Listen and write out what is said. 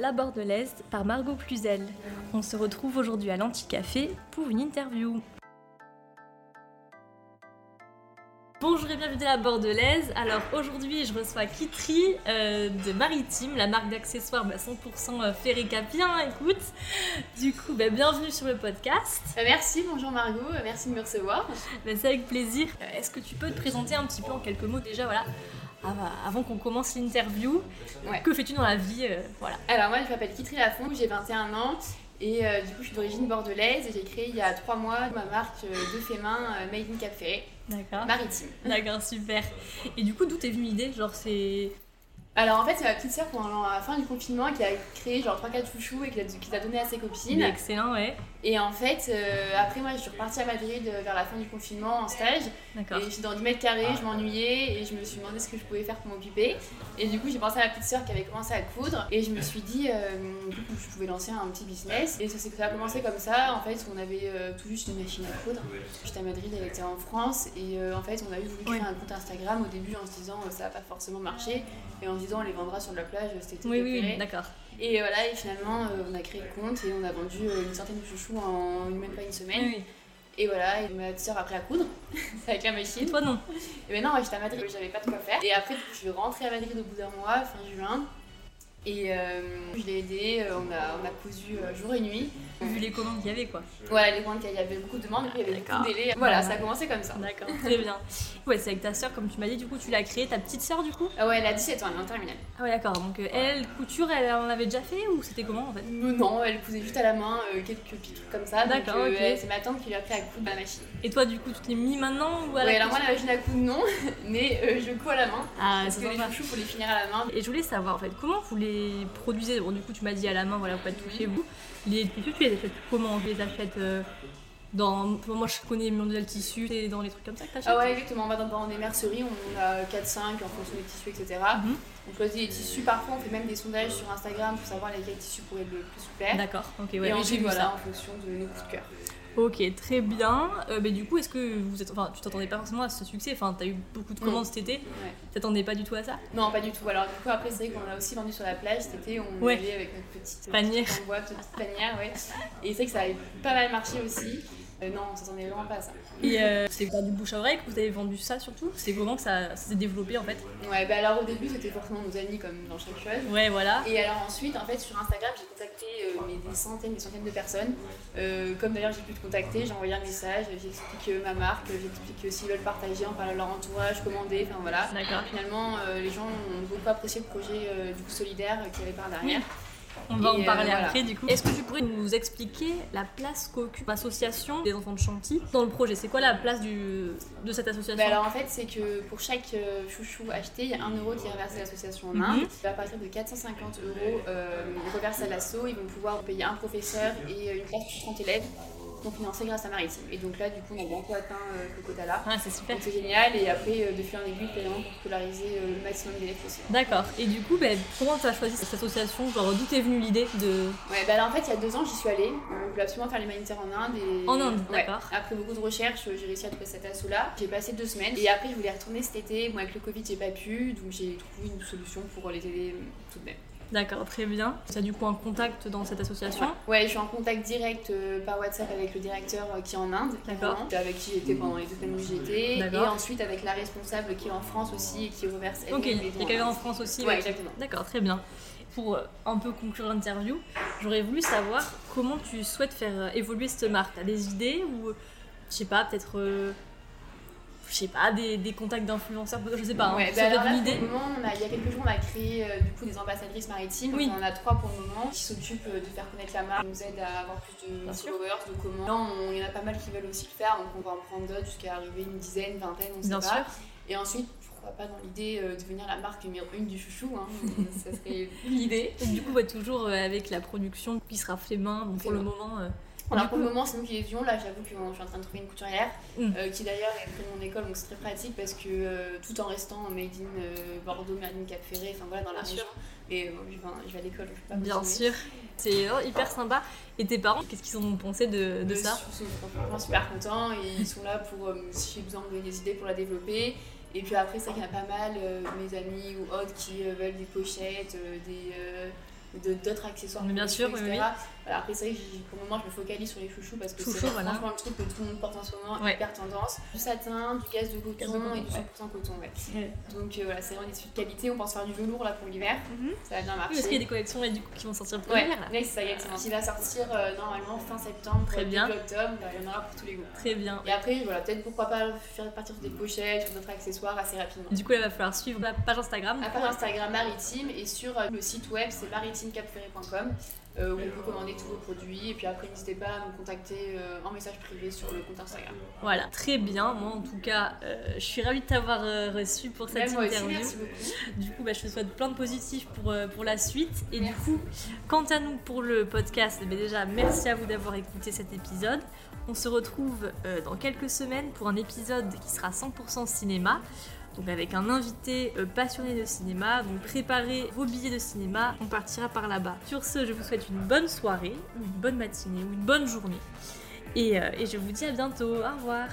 La Bordelaise par Margot Cluzel. On se retrouve aujourd'hui à l'Anticafé pour une interview. Bonjour et bienvenue à la Bordelaise. Alors aujourd'hui, je reçois Kitri euh, de Maritime, la marque d'accessoires bah, 100% ferré capien. Écoute, du coup, bah, bienvenue sur le podcast. Euh, Merci, bonjour Margot, euh, merci de me recevoir. Bah, C'est avec plaisir. Euh, Est-ce que tu peux te présenter un petit peu en quelques mots déjà, voilà, avant qu'on commence l'interview Ouais. Que fais-tu dans la vie euh, Voilà. Alors moi je m'appelle Kitri Lafont, j'ai 21 ans et euh, du coup je suis d'origine bordelaise et j'ai créé il y a 3 mois ma marque euh, de fait main euh, Made in Cap Ferré, D'accord. maritime. D'accord, super. Et du coup, d'où t'es venue l'idée? Genre, c'est. Alors en fait c'est ma petite sœur pendant la fin du confinement qui a créé genre 3-4 chouchous et qui l'a donné à ses copines. Excellent, ouais. Et en fait euh, après moi je suis repartie à Madrid euh, vers la fin du confinement en stage D'accord. Et j'étais dans 10 mètres carrés, je m'ennuyais et je me suis demandé ce que je pouvais faire pour m'occuper. Et du coup, j'ai pensé à ma petite sœur qui avait commencé à coudre et je me suis dit euh, du coup, je pouvais lancer un petit business. Et ça, ça a commencé comme ça. En fait, on avait euh, tout juste une machine à coudre. J'étais à Madrid, elle était en France et euh, en fait, on avait voulu créer un compte Instagram au début en se disant euh, ça va pas forcément marcher et en se disant on les vendra sur la plage, c'était Oui, oui, préféré. oui, d'accord. Et voilà, et finalement, euh, on a créé le compte et on a vendu euh, une centaine de chouchous en même pas une semaine. Oui. Et voilà, et ma sœur a appris à coudre avec la Et machine. toi, non Et maintenant, ouais, j'étais à Madrid, j'avais pas de quoi faire. Et après, je suis rentrée à Madrid au bout d'un mois, fin juin. Et euh, je l'ai aidé, euh, on a, on a cousu euh, jour et nuit. Vu les commandes qu'il y avait, quoi. Voilà, les commandes, il y avait beaucoup de demandes, coup, il y avait beaucoup de délais. Voilà, Ouais. ça a commencé comme ça. D'accord, très bien. Ouais, c'est avec ta sœur, comme tu m'as dit, du coup, tu l'as créée, ta petite sœur, du coup? Ah ouais, elle a 17 ans, elle est en terminale. Ah ouais, d'accord. Donc, euh, elle, couture, elle en avait déjà fait ou c'était comment en fait? Euh, Non, elle cousait juste à la main euh, quelques petits trucs comme ça. D'accord, ok. C'est ma tante qui lui a appris à coudre la machine. Et toi, du coup, tu t'es mis maintenant ou à la Ouais, alors moi, la machine à coudre, non, mais je couds à la main. Ah, Parce que les chouchous, faut les finir à la main. Et je voulais savoir en fait comment vous les produisez? Bon, du coup, tu m'as dit à la main, voilà, faites tout chez vous. Les tissus, tu les achètes comment? Tu les achètes euh, dans. Moi, je connais Mondial Tissu, c'est dans les trucs comme ça que t'achètes? Ah ouais, exactement. On va dans, dans des merceries, on a 4-5 en fonction des tissus, etc. Mhm. On choisit les tissus. Parfois, on fait même des sondages sur Instagram pour savoir lesquels tissus pourraient être le plus super. D'accord, ok, ouais, Et oui, j'ai ensuite, vu voilà, ça. en fonction de nos coups de cœur. Ok, très bien. Euh, mais du coup, est-ce que vous êtes. Enfin, tu t'attendais pas forcément à ce succès Enfin, t'as eu beaucoup de commandes cet été. Ouais. T'attendais pas du tout à ça? Non, pas du tout. Alors, du coup, après, c'est vrai qu'on a aussi vendu sur la plage cet été. On Ouais. allait avec notre petite Panier. petite boîte, petite panière, ouais. Et c'est vrai que ça a pas mal marché aussi. Euh, non, on s'attendait vraiment pas à ça. Et euh, c'est par du bouche à oreille que vous avez vendu ça surtout? C'est comment que ça, ça s'est développé en fait? Ouais, bah alors au début, c'était forcément nos amis comme dans chaque chose. Ouais, voilà. Et alors ensuite, en fait, sur Instagram, j'ai contacté euh, mais des centaines, des centaines de personnes. Euh, comme d'ailleurs j'ai pu te contacter, j'ai envoyé un message, j'explique ma marque, j'explique s'ils veulent partager, en parler à leur entourage, commander, enfin voilà. D'accord. Finalement, les gens ont beaucoup apprécié le projet du coup solidaire qu'il y avait par derrière. On va en euh, parler voilà. après du coup. Est-ce que tu pourrais nous expliquer la place qu'occupe l'association des enfants de Chantilly dans le projet? C'est quoi la place du, de cette association? Bah alors en fait, c'est que pour chaque euh, chouchou acheté, il y a 1 euro qui est reversé à l'association en Mhm. Inde. À partir de 450 euros euh, reversés à l'assaut, ils vont pouvoir payer un professeur et euh, une classe de 30 élèves sont financés grâce à Maritime. Et donc là, du coup, on a bientôt atteint euh, ce quota-là. Ah, c'est super. C'est génial et après euh, de fil en aiguille vraiment pour scolariser euh, le maximum d'élèves possible. D'accord. Et du coup, ben, comment tu as choisi cette association? Genre, d'où t'es venue l'idée de. Ouais, bah là en fait il y a deux ans j'y suis allée, je voulais absolument faire l'humanitaire en Inde et... En Inde, Ouais. d'accord. Après beaucoup de recherches, j'ai réussi à trouver cet assaut là. J'ai passé deux semaines et après je voulais retourner cet été, moi avec le Covid j'ai pas pu, donc j'ai trouvé une solution pour les aider tout de même. D'accord, très bien. Tu as du coup un contact dans cette association? Ouais, je suis en contact direct euh, par WhatsApp avec le directeur euh, qui est en Inde, D'accord. avec qui j'étais pendant les deux semaines où j'étais, et ensuite avec la responsable qui est en France aussi et qui reverse Ok, il y a quelqu'un en. France aussi. Ouais, exactement. D'accord, très bien. Pour euh, un peu conclure l'interview, j'aurais voulu savoir comment tu souhaites faire évoluer cette marque. T'as des idées ou, je sais pas, peut-être, je sais pas, des, des contacts d'influenceurs, je sais pas, hein, Ouais, ça bah là, une idée. pour le moment, on a- il y a quelques jours, on a créé euh, du coup des ambassadrices maritimes. Oui. On en a trois pour le moment qui s'occupent euh, de faire connaître la marque, qui nous aident à avoir plus de Bien sûr. followers, de commandes. Là, on- il y en a pas mal qui veulent aussi le faire, donc on va en prendre d'autres jusqu'à arriver une dizaine, vingtaine, on sait Bien pas. sûr. Et ensuite, pourquoi pas dans l'idée euh, de devenir la marque numéro une du chouchou, hein, ça serait l'idée. Du coup, ouais, toujours avec la production qui sera fait main, donc pour le moment. Alors pour le moment, c'est nous qui les faisons. Là, j'avoue que je suis en train de trouver une couturière Mm. euh, qui d'ailleurs est près de mon école, donc c'est très pratique parce que euh, tout en restant made in euh, Bordeaux, made in Cap Ferré, enfin voilà, dans la Bien région. sûr. Et je, vais, je vais à l'école, je peux pas Bien continuer. sûr. C'est hyper sympa. Et tes parents, qu'est-ce qu'ils ont pensé de, de ça Ils sont franchement super contents et ils sont là pour, si j'ai besoin de des idées pour la développer. Et puis après, c'est qu'il y a pas mal, mes amis ou autres, qui veulent des pochettes, des, d'autres accessoires. Mais bien sûr, cheveux, oui, etc. Voilà, après, c'est vrai que pour le moment, je me focalise sur les chouchous parce que c'est voilà. franchement le truc que tout le monde porte en ce moment, Ouais. hyper tendance. Du satin, du gaz de coton, Gaz de coton, et du 100% ouais. coton. Ouais. Donc euh, voilà, c'est vraiment des tissus de qualité. On pense faire du velours là pour l'hiver. Mhm. Ça va bien Oui, marcher. parce qu'il y a des collections et du coup, qui vont sortir pour l'hiver, ouais, c'est ça, exactement. Qui va sortir euh, normalement fin septembre, Très début bien. octobre. Bah, Il y en aura pour tous les goûts. Très bien. Et après, voilà, peut-être pourquoi pas faire partir sur des pochettes, sur d'autres accessoires assez rapidement. Du coup, là, il va falloir suivre la page Instagram. À part Instagram maritime et sur euh, le site web c'est maritimecapferré.com euh, où on peut commander tous vos produits et puis après n'hésitez pas à nous contacter euh, en message privé sur le compte Instagram. Voilà, très bien. Moi, en tout cas, euh, je suis ravie de t'avoir euh, reçu pour cette moi aussi, interview. merci beaucoup. Du coup, bah, je te souhaite plein de positifs pour, euh, pour la suite. Et Merci. du coup, quant à nous pour le podcast, bah, déjà, merci à vous d'avoir écouté cet épisode. On se retrouve euh, dans quelques semaines pour un épisode qui sera 100% cinéma. Donc avec un invité euh, passionné de cinéma. Donc préparez vos billets de cinéma, on partira par là-bas. Sur ce, je vous souhaite une bonne soirée, une bonne matinée, ou une bonne journée. Et, euh, et je vous dis à bientôt. Au revoir.